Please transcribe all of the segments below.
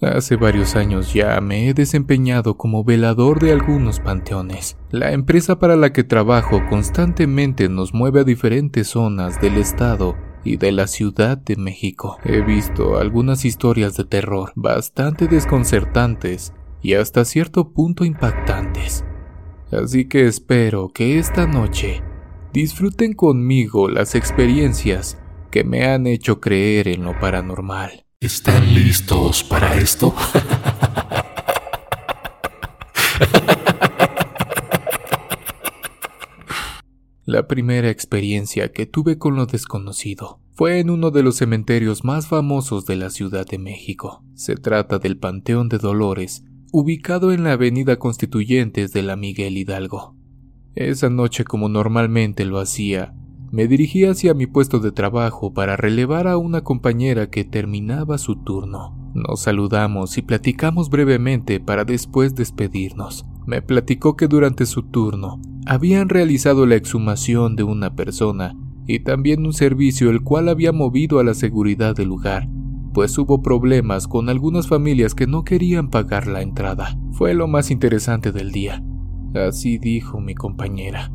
Hace varios años ya me he desempeñado como velador de algunos panteones. La empresa para la que trabajo constantemente nos mueve a diferentes zonas del estado y de la Ciudad de México. He visto algunas historias de terror bastante desconcertantes y hasta cierto punto impactantes. Así que espero que esta noche disfruten conmigo las experiencias que me han hecho creer en lo paranormal. ¿Están listos para esto? La primera experiencia que tuve con lo desconocido fue en uno de los cementerios más famosos de la Ciudad de México. Se trata del Panteón de Dolores, ubicado en la Avenida Constituyentes de la Miguel Hidalgo. Esa noche, como normalmente lo hacía, me dirigí hacia mi puesto de trabajo para relevar a una compañera que terminaba su turno. Nos saludamos y platicamos brevemente para después despedirnos. Me platicó que durante su turno habían realizado la exhumación de una persona y también un servicio el cual había movido a la seguridad del lugar, pues hubo problemas con algunas familias que no querían pagar la entrada. Fue lo más interesante del día. Así dijo mi compañera.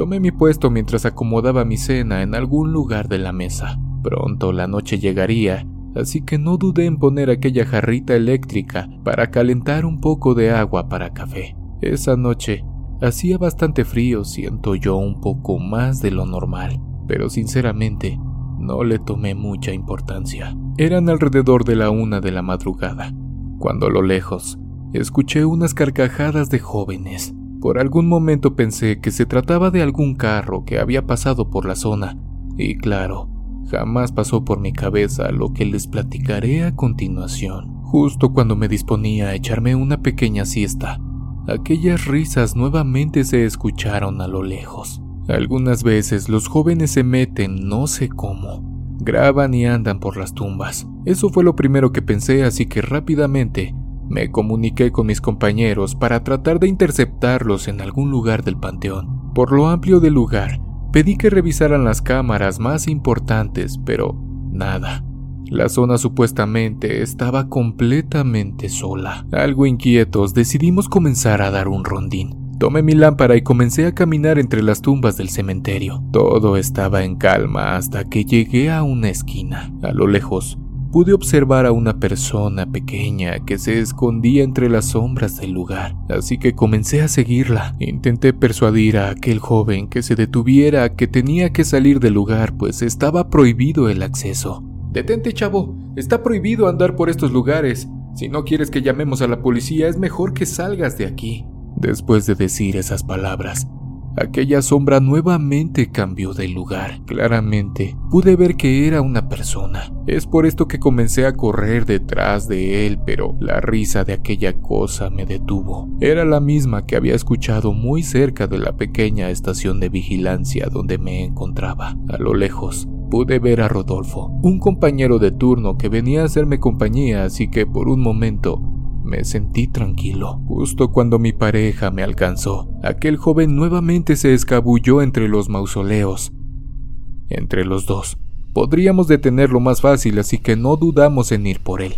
Tomé mi puesto mientras acomodaba mi cena en algún lugar de la mesa. Pronto la noche llegaría, así que no dudé en poner aquella jarrita eléctrica para calentar un poco de agua para café. Esa noche hacía bastante frío, siento yo un poco más de lo normal, pero sinceramente no le tomé mucha importancia. Eran alrededor de la una de la madrugada, cuando a lo lejos escuché unas carcajadas de jóvenes. Por algún momento pensé que se trataba de algún carro que había pasado por la zona, y claro, jamás pasó por mi cabeza lo que les platicaré a continuación. Justo cuando me disponía a echarme una pequeña siesta, aquellas risas nuevamente se escucharon a lo lejos. Algunas veces los jóvenes se meten no sé cómo, graban y andan por las tumbas. Eso fue lo primero que pensé, así que rápidamente me comuniqué con mis compañeros para tratar de interceptarlos en algún lugar del panteón. Por lo amplio del lugar, pedí que revisaran las cámaras más importantes, pero nada. La zona supuestamente estaba completamente sola. Algo inquietos, decidimos comenzar a dar un rondín. Tomé mi lámpara y comencé a caminar entre las tumbas del cementerio. Todo estaba en calma hasta que llegué a una esquina. A lo lejos, pude observar a una persona pequeña que se escondía entre las sombras del lugar, así que comencé a seguirla. Intenté persuadir a aquel joven que se detuviera, que tenía que salir del lugar, pues estaba prohibido el acceso. Detente, chavo, está prohibido andar por estos lugares. Si no quieres que llamemos a la policía, es mejor que salgas de aquí. Después de decir esas palabras, Aquella sombra nuevamente cambió de lugar. Claramente pude ver que era una persona. Es por esto que comencé a correr detrás de él, pero la risa de aquella cosa me detuvo. Era la misma que había escuchado muy cerca de la pequeña estación de vigilancia donde me encontraba. A lo lejos pude ver a Rodolfo, un compañero de turno que venía a hacerme compañía, así que por un momento me sentí tranquilo. Justo cuando mi pareja me alcanzó, aquel joven nuevamente se escabulló entre los mausoleos. Entre los dos, podríamos detenerlo más fácil, así que no dudamos en ir por él.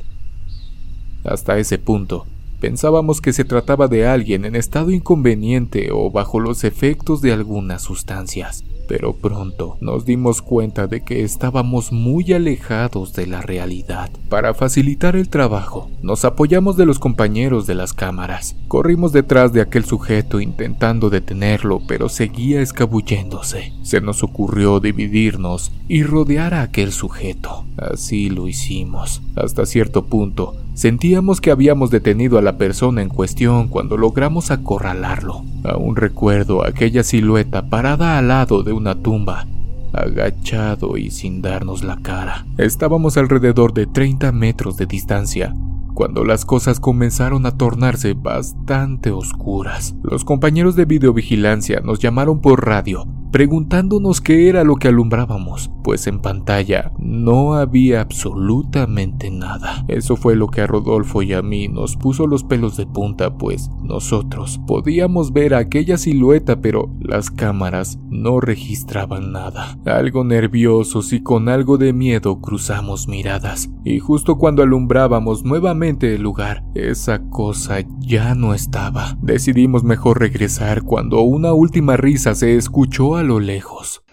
Hasta ese punto, pensábamos que se trataba de alguien en estado inconveniente o bajo los efectos de algunas sustancias pero pronto nos dimos cuenta de que estábamos muy alejados de la realidad. Para facilitar el trabajo, nos apoyamos de los compañeros de las cámaras. Corrimos detrás de aquel sujeto intentando detenerlo, pero seguía escabulléndose. Se nos ocurrió dividirnos y rodear a aquel sujeto. Así lo hicimos. Hasta cierto punto, Sentíamos que habíamos detenido a la persona en cuestión cuando logramos acorralarlo. Aún recuerdo aquella silueta parada al lado de una tumba, agachado y sin darnos la cara. Estábamos alrededor de 30 metros de distancia cuando las cosas comenzaron a tornarse bastante oscuras. Los compañeros de videovigilancia nos llamaron por radio preguntándonos qué era lo que alumbrábamos, pues en pantalla no había absolutamente nada. Eso fue lo que a Rodolfo y a mí nos puso los pelos de punta, pues nosotros podíamos ver aquella silueta, pero las cámaras no registraban nada. Algo nerviosos y con algo de miedo cruzamos miradas, y justo cuando alumbrábamos nuevamente el lugar, esa cosa ya no estaba. Decidimos mejor regresar cuando una última risa se escuchó a lo lejos.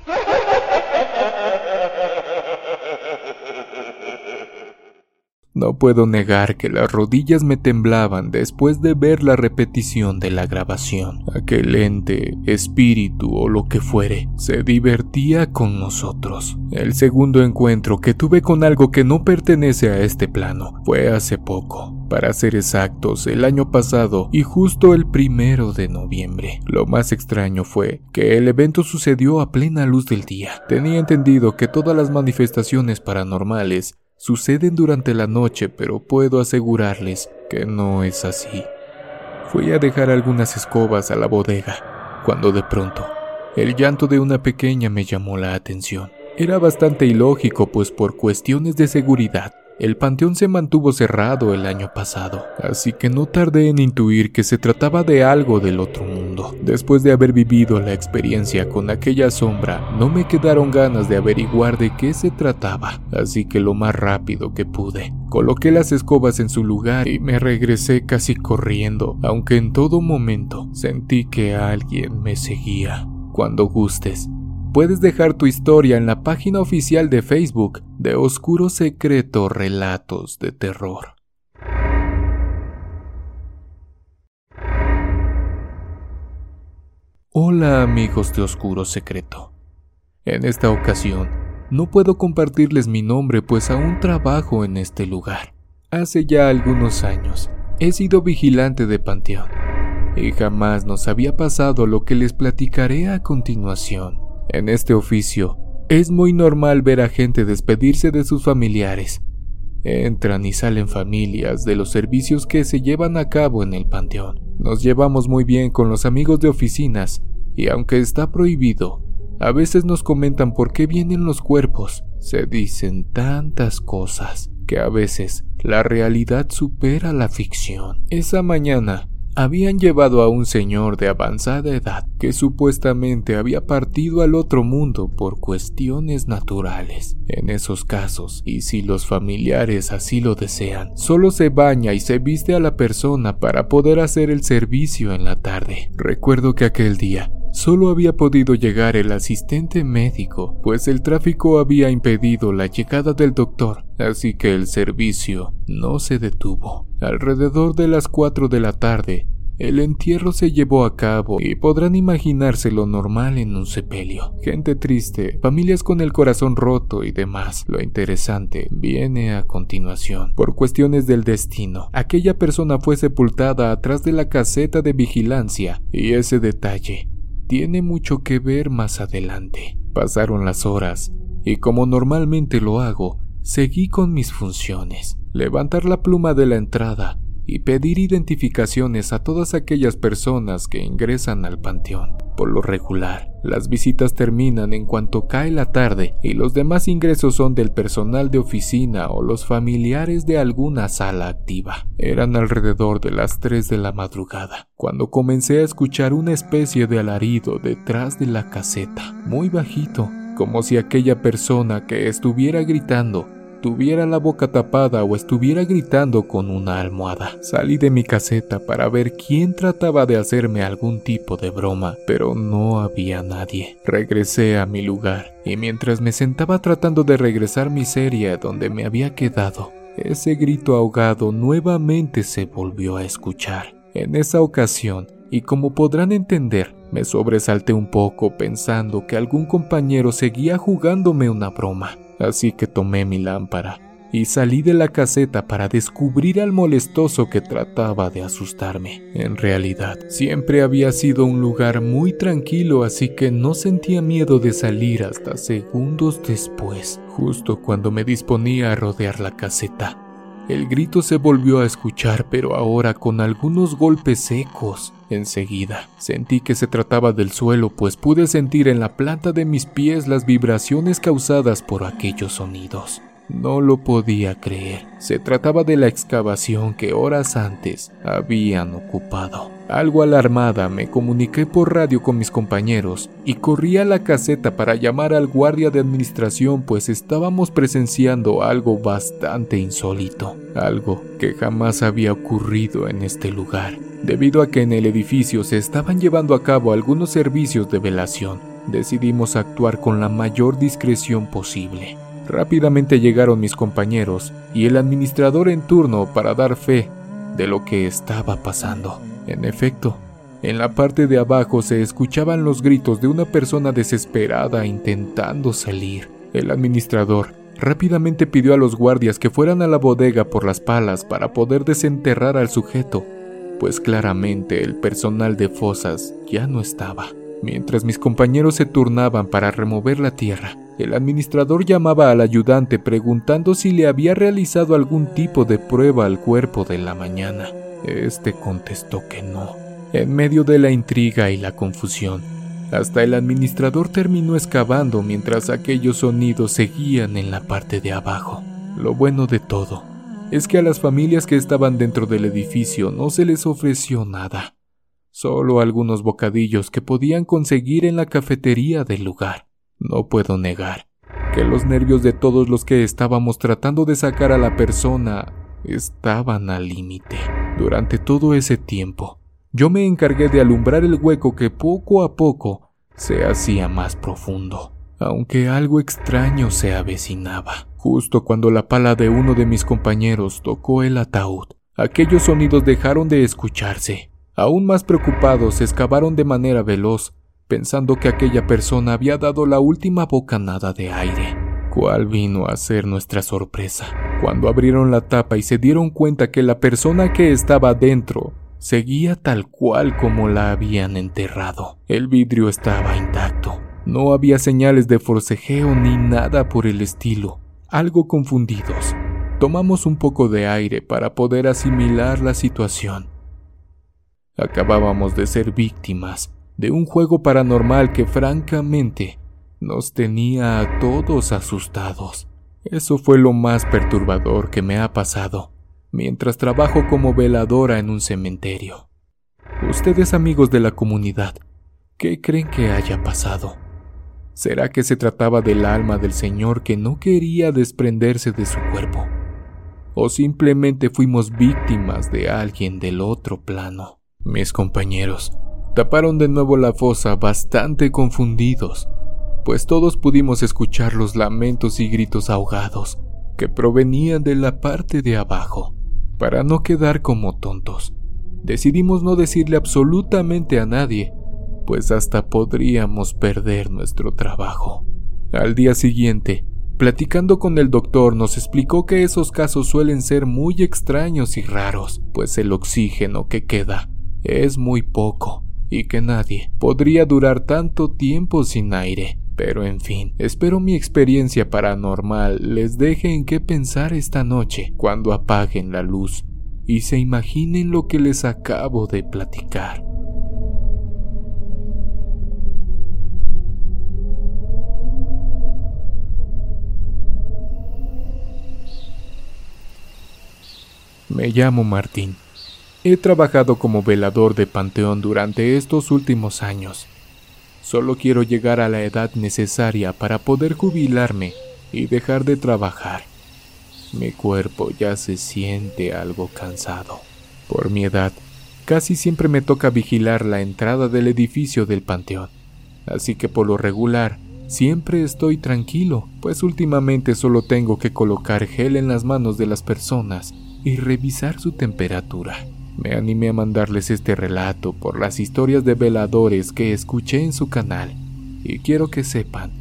No puedo negar que las rodillas me temblaban después de ver la repetición de la grabación. Aquel ente, espíritu o lo que fuere, se divertía con nosotros. El segundo encuentro que tuve con algo que no pertenece a este plano fue hace poco. Para ser exactos, el año pasado y justo el primero de noviembre. Lo más extraño fue que el evento sucedió a plena luz del día. Tenía entendido que todas las manifestaciones paranormales suceden durante la noche, pero puedo asegurarles que no es así. Fui a dejar algunas escobas a la bodega, cuando de pronto el llanto de una pequeña me llamó la atención. Era bastante ilógico, pues por cuestiones de seguridad el panteón se mantuvo cerrado el año pasado, así que no tardé en intuir que se trataba de algo del otro mundo. Después de haber vivido la experiencia con aquella sombra, no me quedaron ganas de averiguar de qué se trataba, así que lo más rápido que pude, coloqué las escobas en su lugar y me regresé casi corriendo, aunque en todo momento sentí que alguien me seguía. Cuando gustes, Puedes dejar tu historia en la página oficial de Facebook de Oscuro Secreto Relatos de Terror. Hola amigos de Oscuro Secreto. En esta ocasión, no puedo compartirles mi nombre pues aún trabajo en este lugar. Hace ya algunos años he sido vigilante de Panteón y jamás nos había pasado lo que les platicaré a continuación. En este oficio, es muy normal ver a gente despedirse de sus familiares. Entran y salen familias de los servicios que se llevan a cabo en el panteón. Nos llevamos muy bien con los amigos de oficinas y aunque está prohibido, a veces nos comentan por qué vienen los cuerpos. Se dicen tantas cosas que a veces la realidad supera la ficción. Esa mañana habían llevado a un señor de avanzada edad que supuestamente había partido al otro mundo por cuestiones naturales. En esos casos, y si los familiares así lo desean, solo se baña y se viste a la persona para poder hacer el servicio en la tarde. Recuerdo que aquel día Solo había podido llegar el asistente médico, pues el tráfico había impedido la llegada del doctor, así que el servicio no se detuvo. Alrededor de las 4 de la tarde, el entierro se llevó a cabo y podrán imaginarse lo normal en un sepelio. Gente triste, familias con el corazón roto y demás. Lo interesante viene a continuación. Por cuestiones del destino, aquella persona fue sepultada atrás de la caseta de vigilancia y ese detalle tiene mucho que ver más adelante. Pasaron las horas y como normalmente lo hago, seguí con mis funciones. Levantar la pluma de la entrada, y pedir identificaciones a todas aquellas personas que ingresan al panteón. Por lo regular, las visitas terminan en cuanto cae la tarde y los demás ingresos son del personal de oficina o los familiares de alguna sala activa. Eran alrededor de las 3 de la madrugada, cuando comencé a escuchar una especie de alarido detrás de la caseta, muy bajito, como si aquella persona que estuviera gritando tuviera la boca tapada o estuviera gritando con una almohada. Salí de mi caseta para ver quién trataba de hacerme algún tipo de broma, pero no había nadie. Regresé a mi lugar y mientras me sentaba tratando de regresar mi serie donde me había quedado, ese grito ahogado nuevamente se volvió a escuchar. En esa ocasión, y como podrán entender, me sobresalté un poco pensando que algún compañero seguía jugándome una broma. Así que tomé mi lámpara y salí de la caseta para descubrir al molestoso que trataba de asustarme. En realidad, siempre había sido un lugar muy tranquilo, así que no sentía miedo de salir hasta segundos después, justo cuando me disponía a rodear la caseta. El grito se volvió a escuchar, pero ahora con algunos golpes secos. Enseguida sentí que se trataba del suelo, pues pude sentir en la planta de mis pies las vibraciones causadas por aquellos sonidos. No lo podía creer. Se trataba de la excavación que horas antes habían ocupado. Algo alarmada me comuniqué por radio con mis compañeros y corrí a la caseta para llamar al guardia de administración pues estábamos presenciando algo bastante insólito, algo que jamás había ocurrido en este lugar, debido a que en el edificio se estaban llevando a cabo algunos servicios de velación. Decidimos actuar con la mayor discreción posible. Rápidamente llegaron mis compañeros y el administrador en turno para dar fe de lo que estaba pasando. En efecto, en la parte de abajo se escuchaban los gritos de una persona desesperada intentando salir. El administrador rápidamente pidió a los guardias que fueran a la bodega por las palas para poder desenterrar al sujeto, pues claramente el personal de fosas ya no estaba. Mientras mis compañeros se turnaban para remover la tierra, el administrador llamaba al ayudante preguntando si le había realizado algún tipo de prueba al cuerpo de la mañana. Este contestó que no. En medio de la intriga y la confusión, hasta el administrador terminó excavando mientras aquellos sonidos seguían en la parte de abajo. Lo bueno de todo es que a las familias que estaban dentro del edificio no se les ofreció nada solo algunos bocadillos que podían conseguir en la cafetería del lugar. No puedo negar que los nervios de todos los que estábamos tratando de sacar a la persona estaban al límite. Durante todo ese tiempo, yo me encargué de alumbrar el hueco que poco a poco se hacía más profundo, aunque algo extraño se avecinaba. Justo cuando la pala de uno de mis compañeros tocó el ataúd, aquellos sonidos dejaron de escucharse Aún más preocupados, excavaron de manera veloz, pensando que aquella persona había dado la última bocanada de aire. ¿Cuál vino a ser nuestra sorpresa? Cuando abrieron la tapa y se dieron cuenta que la persona que estaba dentro seguía tal cual como la habían enterrado. El vidrio estaba intacto. No había señales de forcejeo ni nada por el estilo. Algo confundidos, tomamos un poco de aire para poder asimilar la situación. Acabábamos de ser víctimas de un juego paranormal que francamente nos tenía a todos asustados. Eso fue lo más perturbador que me ha pasado mientras trabajo como veladora en un cementerio. Ustedes amigos de la comunidad, ¿qué creen que haya pasado? ¿Será que se trataba del alma del Señor que no quería desprenderse de su cuerpo? ¿O simplemente fuimos víctimas de alguien del otro plano? Mis compañeros taparon de nuevo la fosa bastante confundidos, pues todos pudimos escuchar los lamentos y gritos ahogados que provenían de la parte de abajo. Para no quedar como tontos, decidimos no decirle absolutamente a nadie, pues hasta podríamos perder nuestro trabajo. Al día siguiente, platicando con el doctor, nos explicó que esos casos suelen ser muy extraños y raros, pues el oxígeno que queda es muy poco y que nadie podría durar tanto tiempo sin aire. Pero en fin, espero mi experiencia paranormal les deje en qué pensar esta noche cuando apaguen la luz y se imaginen lo que les acabo de platicar. Me llamo Martín. He trabajado como velador de Panteón durante estos últimos años. Solo quiero llegar a la edad necesaria para poder jubilarme y dejar de trabajar. Mi cuerpo ya se siente algo cansado. Por mi edad, casi siempre me toca vigilar la entrada del edificio del Panteón. Así que por lo regular, siempre estoy tranquilo, pues últimamente solo tengo que colocar gel en las manos de las personas y revisar su temperatura. Me animé a mandarles este relato por las historias de veladores que escuché en su canal y quiero que sepan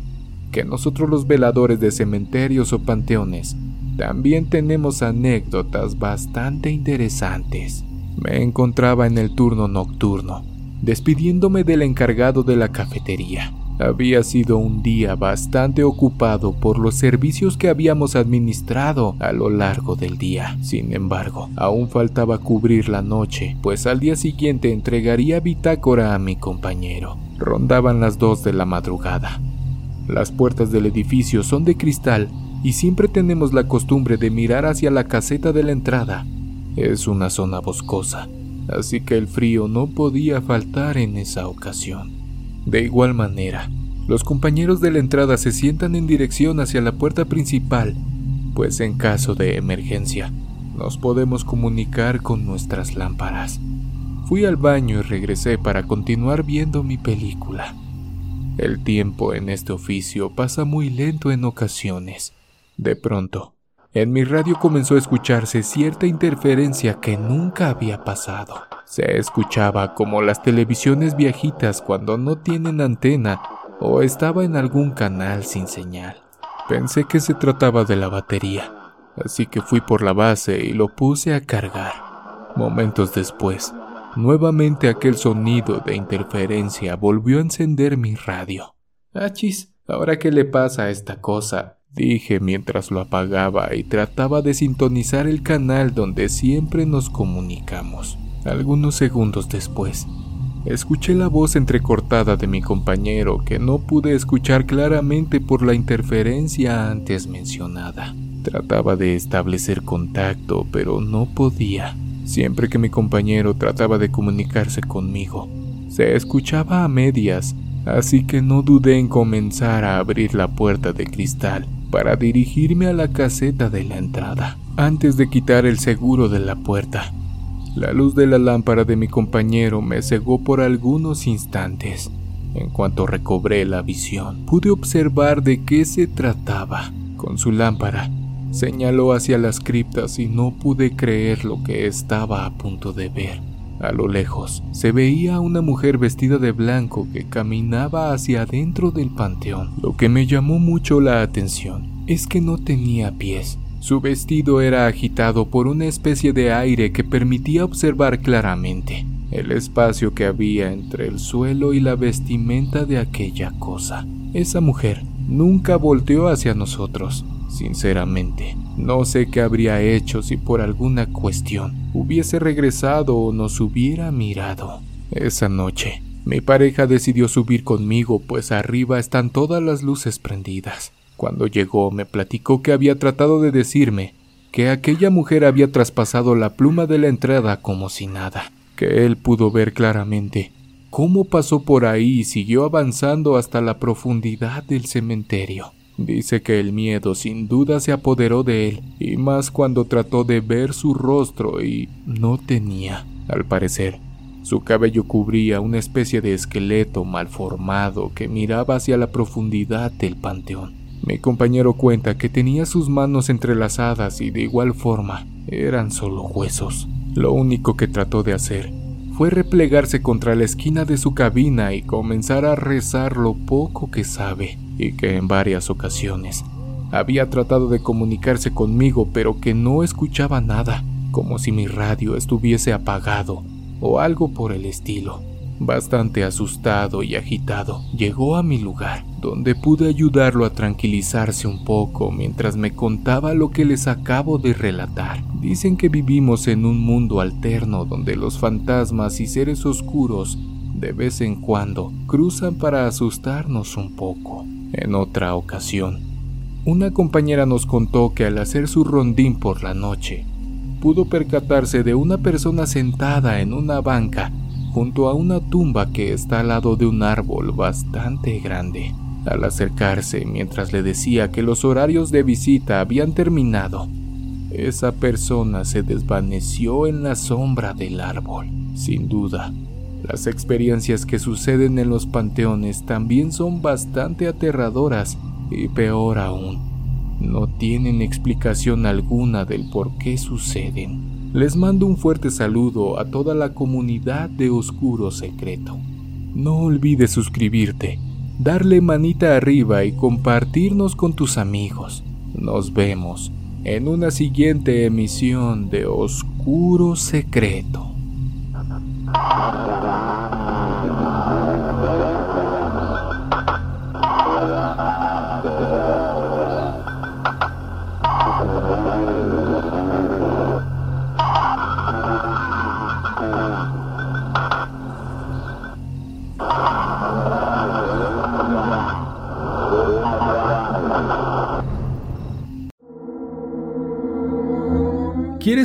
que nosotros los veladores de cementerios o panteones también tenemos anécdotas bastante interesantes. Me encontraba en el turno nocturno, despidiéndome del encargado de la cafetería, Había sido un día bastante ocupado por los servicios que habíamos administrado a lo largo del día. Sin embargo, aún faltaba cubrir la noche, pues al día siguiente entregaría bitácora a mi compañero. Rondaban las dos de la madrugada. Las puertas del edificio son de cristal y siempre tenemos la costumbre de mirar hacia la caseta de la entrada. Es una zona boscosa, así que el frío no podía faltar en esa ocasión. De igual manera, los compañeros de la entrada se sientan en dirección hacia la puerta principal, pues en caso de emergencia, nos podemos comunicar con nuestras lámparas. Fui al baño y regresé para continuar viendo mi película. El tiempo en este oficio pasa muy lento en ocasiones. De pronto, en mi radio comenzó a escucharse cierta interferencia que nunca había pasado. Se escuchaba como las televisiones viejitas cuando no tienen antena o estaba en algún canal sin señal. Pensé que se trataba de la batería, así que fui por la base y lo puse a cargar. Momentos después, nuevamente aquel sonido de interferencia volvió a encender mi radio. Achis, ¿ahora qué le pasa a esta cosa? Dije mientras lo apagaba y trataba de sintonizar el canal donde siempre nos comunicamos. Algunos segundos después, escuché la voz entrecortada de mi compañero que no pude escuchar claramente por la interferencia antes mencionada. Trataba de establecer contacto, pero no podía. Siempre que mi compañero trataba de comunicarse conmigo, se escuchaba a medias, así que no dudé en comenzar a abrir la puerta de cristal para dirigirme a la caseta de la entrada. Antes de quitar el seguro de la puerta, la luz de la lámpara de mi compañero me cegó por algunos instantes. En cuanto recobré la visión, pude observar de qué se trataba. Con su lámpara, señaló hacia las criptas y no pude creer lo que estaba a punto de ver. A lo lejos se veía una mujer vestida de blanco que caminaba hacia adentro del panteón. Lo que me llamó mucho la atención es que no tenía pies, su vestido era agitado por una especie de aire que permitía observar claramente el espacio que había entre el suelo y la vestimenta de aquella cosa. Esa mujer nunca volteó hacia nosotros. Sinceramente, no sé qué habría hecho si por alguna cuestión hubiese regresado o nos hubiera mirado. Esa noche, mi pareja decidió subir conmigo, pues arriba están todas las luces prendidas. Cuando llegó me platicó que había tratado de decirme que aquella mujer había traspasado la pluma de la entrada como si nada, que él pudo ver claramente cómo pasó por ahí y siguió avanzando hasta la profundidad del cementerio. Dice que el miedo sin duda se apoderó de él, y más cuando trató de ver su rostro y no tenía, al parecer, su cabello cubría una especie de esqueleto malformado que miraba hacia la profundidad del panteón. Mi compañero cuenta que tenía sus manos entrelazadas y de igual forma eran solo huesos. Lo único que trató de hacer fue replegarse contra la esquina de su cabina y comenzar a rezar lo poco que sabe y que en varias ocasiones había tratado de comunicarse conmigo pero que no escuchaba nada, como si mi radio estuviese apagado o algo por el estilo. Bastante asustado y agitado, llegó a mi lugar, donde pude ayudarlo a tranquilizarse un poco mientras me contaba lo que les acabo de relatar. Dicen que vivimos en un mundo alterno donde los fantasmas y seres oscuros de vez en cuando cruzan para asustarnos un poco. En otra ocasión, una compañera nos contó que al hacer su rondín por la noche, pudo percatarse de una persona sentada en una banca junto a una tumba que está al lado de un árbol bastante grande. Al acercarse, mientras le decía que los horarios de visita habían terminado, esa persona se desvaneció en la sombra del árbol. Sin duda, las experiencias que suceden en los panteones también son bastante aterradoras y peor aún, no tienen explicación alguna del por qué suceden. Les mando un fuerte saludo a toda la comunidad de Oscuro Secreto. No olvides suscribirte, darle manita arriba y compartirnos con tus amigos. Nos vemos en una siguiente emisión de Oscuro Secreto.